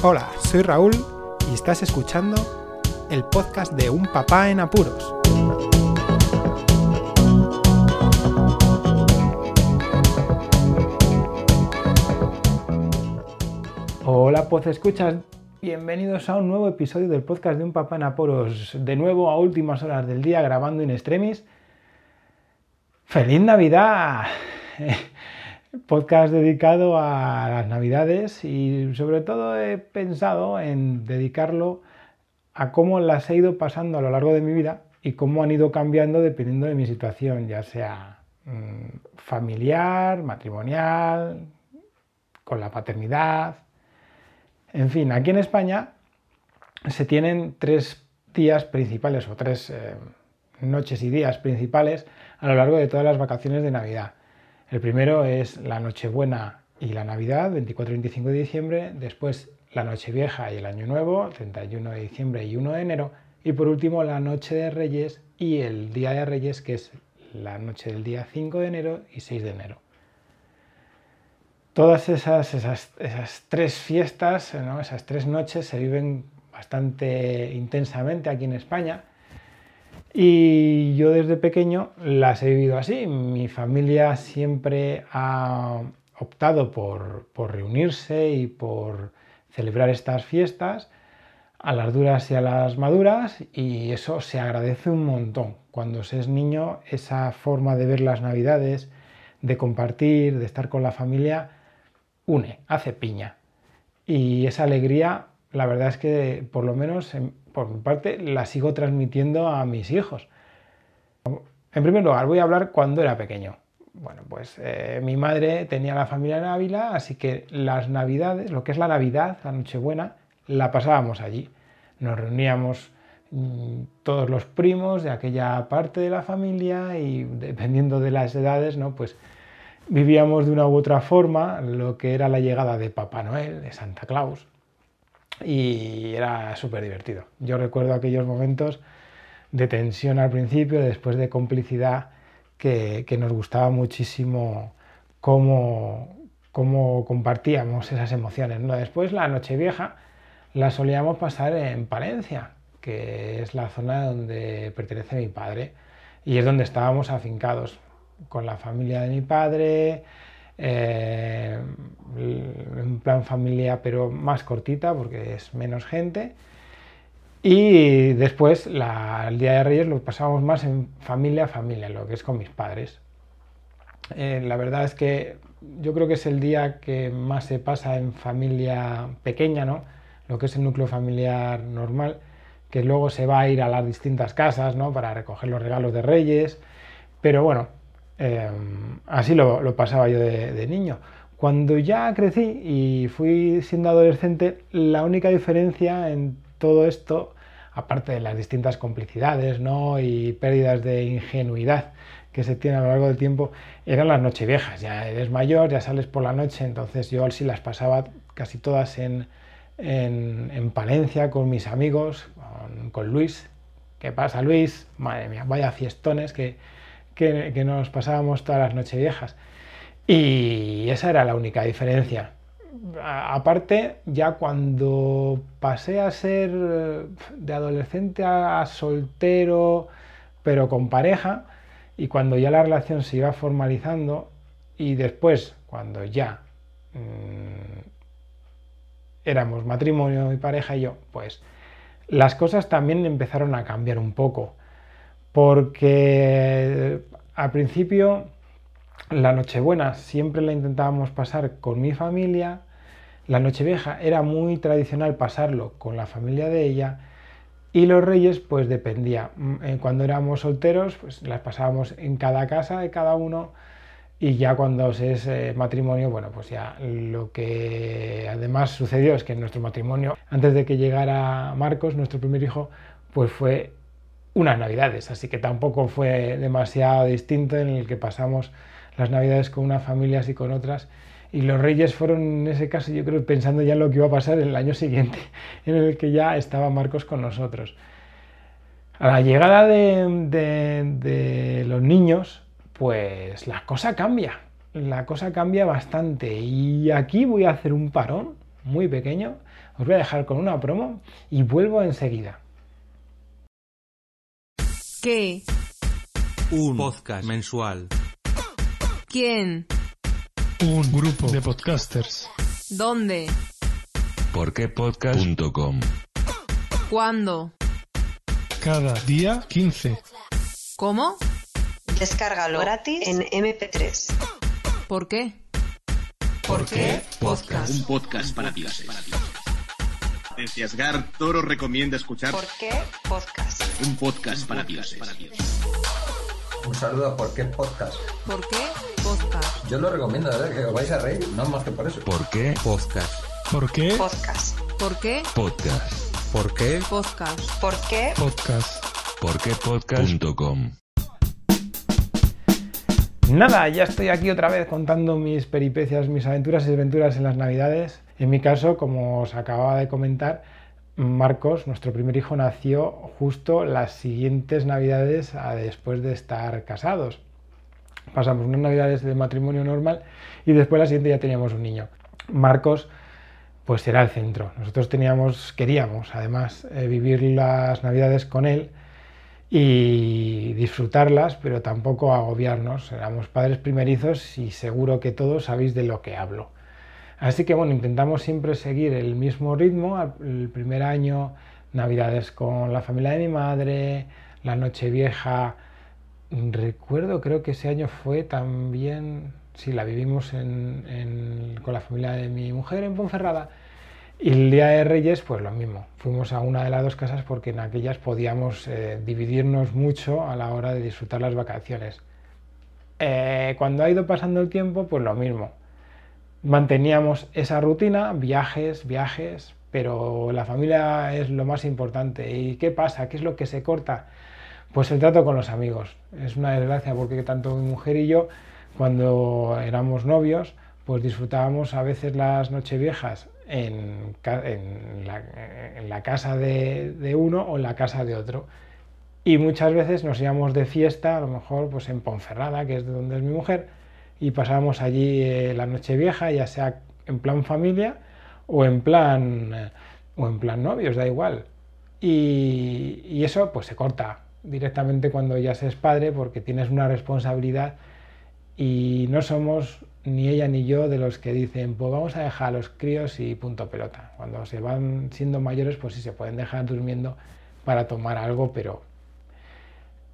Hola, soy Raúl y estás escuchando el podcast de Un Papá en Apuros. Hola, pues escuchas. Bienvenidos a un nuevo episodio del podcast de Un Papá en Apuros. De nuevo a últimas horas del día grabando in extremis. ¡Feliz Navidad! Podcast dedicado a las navidades y sobre todo he pensado en dedicarlo a cómo las he ido pasando a lo largo de mi vida y cómo han ido cambiando dependiendo de mi situación, ya sea mm, familiar, matrimonial, con la paternidad. En fin, aquí en España se tienen tres días principales o tres eh, noches y días principales a lo largo de todas las vacaciones de Navidad. El primero es la Nochebuena y la Navidad, 24 y 25 de diciembre, después la Nochevieja y el Año Nuevo, 31 de diciembre y 1 de enero, y por último la Noche de Reyes y el Día de Reyes, que es la noche del día 5 de enero y 6 de enero. Todas esas, esas, tres fiestas, esas tres noches se viven bastante intensamente aquí en España y yo desde pequeño las he vivido así. Mi familia siempre ha optado por, reunirse y por celebrar estas fiestas a las duras y a las maduras y eso se agradece un montón. Cuando se es niño, esa forma de ver las navidades, de compartir, de estar con la familia, une, hace piña. Y esa alegría, la verdad es que por lo menos por mi parte, la sigo transmitiendo a mis hijos. En primer lugar, voy a hablar cuando era pequeño. Bueno, pues eh, mi madre tenía la familia en Ávila, así que las navidades, lo que es la Navidad, la Nochebuena, la pasábamos allí. Nos reuníamos mm, todos los primos de aquella parte de la familia y dependiendo de las edades, ¿no? Pues vivíamos de una u otra forma lo que era la llegada de Papá Noel, de Santa Claus, y era súper divertido. Yo recuerdo aquellos momentos de tensión al principio, después de complicidad, que, nos gustaba muchísimo cómo, cómo, compartíamos esas emociones. ¿no? Después la Nochevieja la solíamos pasar en Palencia, que es la zona donde pertenece mi padre, y es donde estábamos afincados con la familia de mi padre, eh, en plan familia, pero más cortita porque es menos gente. Y después el Día de Reyes lo pasábamos más en familia a familia, lo que es con mis padres. Eh, la verdad es que yo creo que es el día que más se pasa en familia pequeña, ¿no? Lo que es el núcleo familiar normal, que luego se va a ir a las distintas casas, ¿no? Para recoger los regalos de Reyes. Pero bueno, Em, así lo, pasaba yo de, niño. Cuando ya crecí y fui siendo adolescente, la única diferencia en todo esto, aparte de las distintas complicidades ¿no? y pérdidas de ingenuidad que se tiene a lo largo del tiempo, eran las nocheviejas. Ya eres mayor, ya sales por la noche, entonces yo sí las pasaba casi todas en, en, Palencia con mis amigos, con, con Luis. ¿Qué pasa, Luis? Madre mía, vaya fiestones que, que, nos pasábamos todas las noches viejas. Y esa era la única diferencia. aparte, ya cuando pasé a ser de adolescente a, soltero, pero con pareja, y cuando ya la relación se iba formalizando, y después, cuando ya mm, éramos matrimonio, mi pareja y yo, pues las cosas también empezaron a cambiar un poco porque al principio la Nochebuena siempre la intentábamos pasar con mi familia, la Nochevieja era muy tradicional pasarlo con la familia de ella. Y los Reyes pues dependía. Mm, eh, cuando éramos solteros pues las pasábamos en cada casa de cada uno. Y ya cuando se es eh, matrimonio, bueno, pues ya lo que además sucedió es que en nuestro matrimonio, antes de que llegara Marcos, nuestro primer hijo, pues fue unas navidades, así que tampoco fue demasiado distinto en el que pasamos las navidades con unas familias y con otras. Y los reyes fueron en ese caso, yo creo, pensando ya en lo que iba a pasar el año siguiente, en el que ya estaba Marcos con nosotros. A la llegada de, los niños, pues la cosa cambia, la cosa cambia bastante. Y aquí voy a hacer un parón muy pequeño. Os voy a dejar con una promo y vuelvo enseguida. ¿Qué? Un podcast mensual. ¿Quién? Un grupo de podcasters. ¿Dónde? Porquepodcast.com ¿Cuándo? Cada día 15. ¿Cómo? Descárgalo gratis en MP3. ¿Por qué? ¿Por qué podcast? Un podcast para Desciasgar Toro recomienda escuchar ¿Por qué podcast? un podcast para dioses. Un saludo a por qué podcast. ¿Por qué? Podcast. Yo lo recomiendo, ¿verdad? Que os vais a reír, no más que por eso. ¿Por qué podcast? ¿Por qué Podcast. ¿Por qué? Podcast. ¿Por qué? Podcast. ¿Por qué? podcast? Porquepodcast.com Nada, ya estoy aquí otra vez contando mis peripecias, mis aventuras y desventuras en las Navidades. En mi caso, como os acababa de comentar, Marcos, nuestro primer hijo, nació justo las siguientes Navidades a después de estar casados. Pasamos unas Navidades de matrimonio normal y después la siguiente ya teníamos un niño. Marcos pues era el centro. Nosotros teníamos, queríamos además eh, vivir las Navidades con él y disfrutarlas, pero tampoco agobiarnos. Éramos padres primerizos y seguro que todos sabéis de lo que hablo. Así que bueno, intentamos siempre seguir el mismo ritmo. El primer año, Navidades con la familia de mi madre, la Nochevieja. Recuerdo, creo que ese año fue también, sí, la vivimos con la familia de mi mujer en Ponferrada. Y el día de Reyes, pues lo mismo. Fuimos a una de las dos casas porque en aquellas podíamos eh, dividirnos mucho a la hora de disfrutar las vacaciones. Eh, cuando ha ido pasando el tiempo, pues lo mismo. Manteníamos esa rutina, viajes, viajes, pero la familia es lo más importante. ¿Y qué pasa? ¿Qué es lo que se corta? Pues el trato con los amigos. Es una desgracia porque tanto mi mujer y yo, cuando éramos novios, pues disfrutábamos a veces las nocheviejas en, ca- en la, en la casa de, de uno o en la casa de otro. Y muchas veces nos íbamos de fiesta, a lo mejor pues en Ponferrada, que es de donde es mi mujer, y pasábamos allí eh, la noche vieja, ya sea en plan familia o en plan, eh, o en plan novios, da igual. Y, eso pues se corta directamente cuando ya se es padre porque tienes una responsabilidad y no somos ni ella ni yo de los que dicen pues vamos a dejar a los críos y punto pelota. Cuando se van siendo mayores pues sí se pueden dejar durmiendo para tomar algo, pero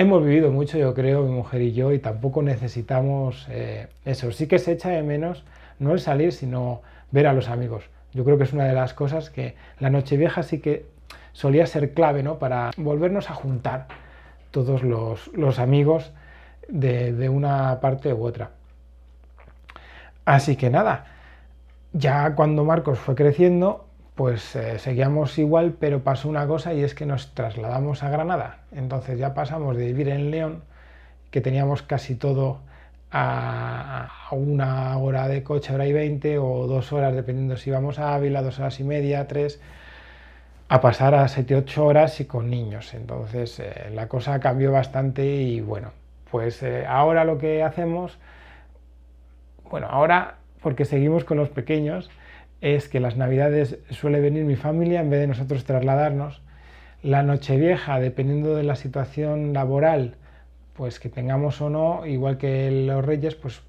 hemos vivido mucho, yo creo, mi mujer y yo, y tampoco necesitamos eh, eso. Sí que se echa de menos no el salir, sino ver a los amigos. Yo creo que es una de las cosas que la Nochevieja sí que solía ser clave, ¿no? Para volvernos a juntar todos los, amigos de, de una parte u otra. Así que nada, ya cuando Marcos fue creciendo, pues eh, seguíamos igual, pero pasó una cosa y es que nos trasladamos a Granada. Entonces ya pasamos de vivir en León, que teníamos casi todo a, una hora de coche, hora y veinte, o dos horas, dependiendo si íbamos a Ávila, dos horas y media, tres, a pasar a 7-8 horas y con niños. Entonces eh, la cosa cambió bastante y bueno, pues eh, ahora lo que hacemos, bueno, ahora porque seguimos con los pequeños, es que las navidades suele venir mi familia en vez de nosotros trasladarnos. La Nochevieja, dependiendo de la situación laboral, pues que tengamos o no, igual que los Reyes, pues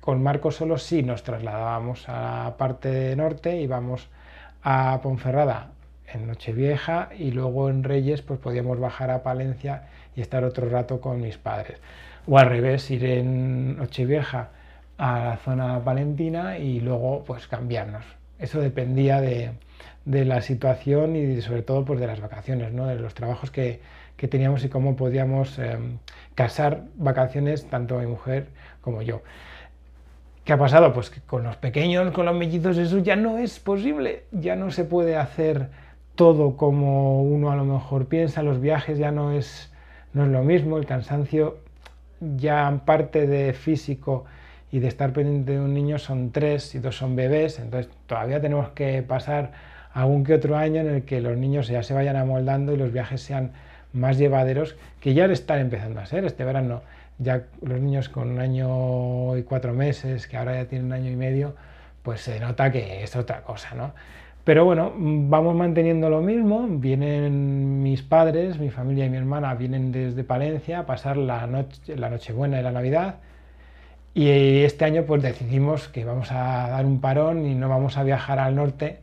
con Marcos solo sí nos trasladábamos a la parte norte, íbamos a Ponferrada en Nochevieja y luego en Reyes pues podíamos bajar a Palencia y estar otro rato con mis padres. O al revés, ir en Nochevieja a la zona palentina y luego pues cambiarnos. Eso dependía de, de la situación y sobre todo pues de las vacaciones, ¿no? de los trabajos que, que teníamos y cómo podíamos eh, casar vacaciones tanto mi mujer como yo. ¿Qué ha pasado? Pues que con los pequeños, con los mellizos, eso ya no es posible, ya no se puede hacer todo como uno a lo mejor piensa, los viajes ya no es, no es lo mismo, el cansancio ya parte de físico y de estar pendiente de un niño son tres y dos son bebés, entonces todavía tenemos que pasar algún que otro año en el que los niños ya se vayan amoldando y los viajes sean más llevaderos, que ya están empezando a ser este verano. Ya los niños con un año y cuatro meses, que ahora ya tienen un año y medio, pues se nota que es otra cosa, ¿no? Pero bueno, vamos manteniendo lo mismo. Vienen mis padres, mi familia y mi hermana vienen desde Palencia a pasar la, noche, la Nochebuena y la Navidad. Y este año pues decidimos que vamos a dar un parón y no vamos a viajar al norte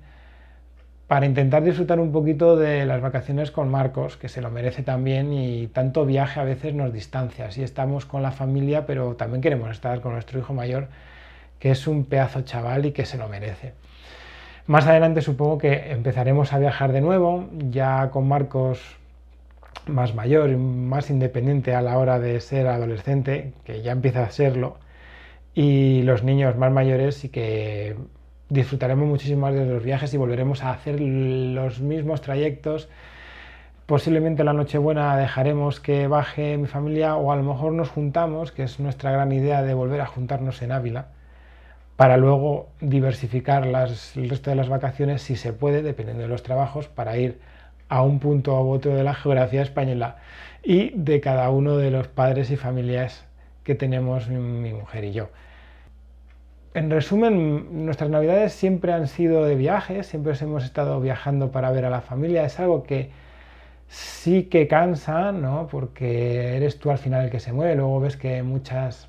para intentar disfrutar un poquito de las vacaciones con Marcos, que se lo merece también y tanto viaje a veces nos distancia. Así estamos con la familia, pero también queremos estar con nuestro hijo mayor, que es un pedazo chaval y que se lo merece. Más adelante supongo que empezaremos a viajar de nuevo, ya con Marcos más mayor y más independiente a la hora de ser adolescente, que ya empieza a serlo, y los niños más mayores y que disfrutaremos muchísimo más de los viajes y volveremos a hacer los mismos trayectos. Posiblemente la Nochebuena dejaremos que baje mi familia o a lo mejor nos juntamos, que es nuestra gran idea de volver a juntarnos en Ávila para luego diversificar el resto de las vacaciones si se puede, dependiendo de los trabajos, para ir a un punto u otro de la geografía española y de cada uno de los padres y familias que tenemos mi, mujer y yo. En resumen, nuestras navidades siempre han sido de viajes, siempre hemos estado viajando para ver a la familia, es algo que sí que cansa, ¿no? porque eres tú al final el que se mueve, luego ves que muchas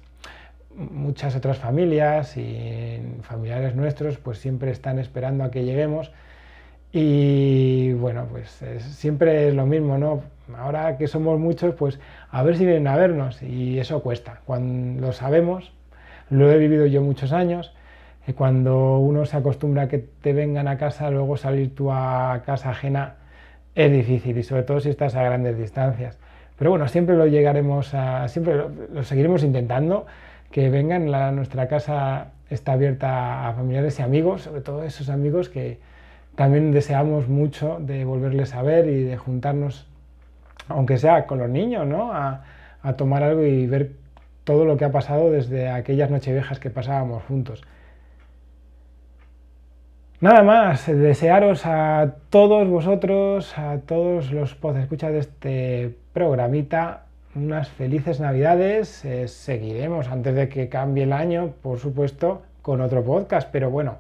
muchas otras familias y familiares nuestros pues siempre están esperando a que lleguemos y bueno pues siempre es lo mismo no ahora que somos muchos pues a ver si vienen a vernos y eso cuesta cuando lo sabemos lo he vivido yo muchos años y cuando uno se acostumbra a que te vengan a casa luego salir tú a casa ajena es difícil y sobre todo si estás a grandes distancias pero bueno siempre lo llegaremos a siempre lo seguiremos intentando que vengan. La, nuestra casa está abierta a familiares y amigos, sobre todo esos amigos que también deseamos mucho de volverles a ver y de juntarnos, aunque sea con los niños, ¿no? a, tomar algo y ver todo lo que ha pasado desde aquellas nocheviejas que pasábamos juntos. Nada más, desearos a todos vosotros, a todos los escuchar de este programita, unas felices navidades. Eh, seguiremos antes de que cambie el año, por supuesto, con otro podcast. Pero bueno,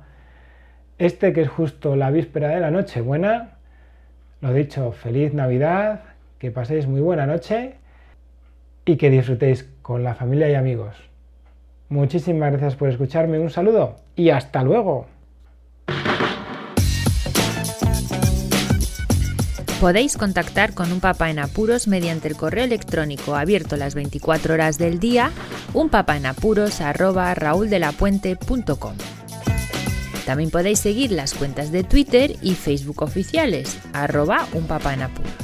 este que es justo la víspera de la noche buena, lo dicho, feliz Navidad, que paséis muy buena noche y que disfrutéis con la familia y amigos. Muchísimas gracias por escucharme, un saludo y hasta luego. Podéis contactar con un papá en apuros mediante el correo electrónico abierto las 24 horas del día, unpapaenapuros@rauldelapuente.com. También podéis seguir las cuentas de Twitter y Facebook oficiales, arroba unpapaenapuros.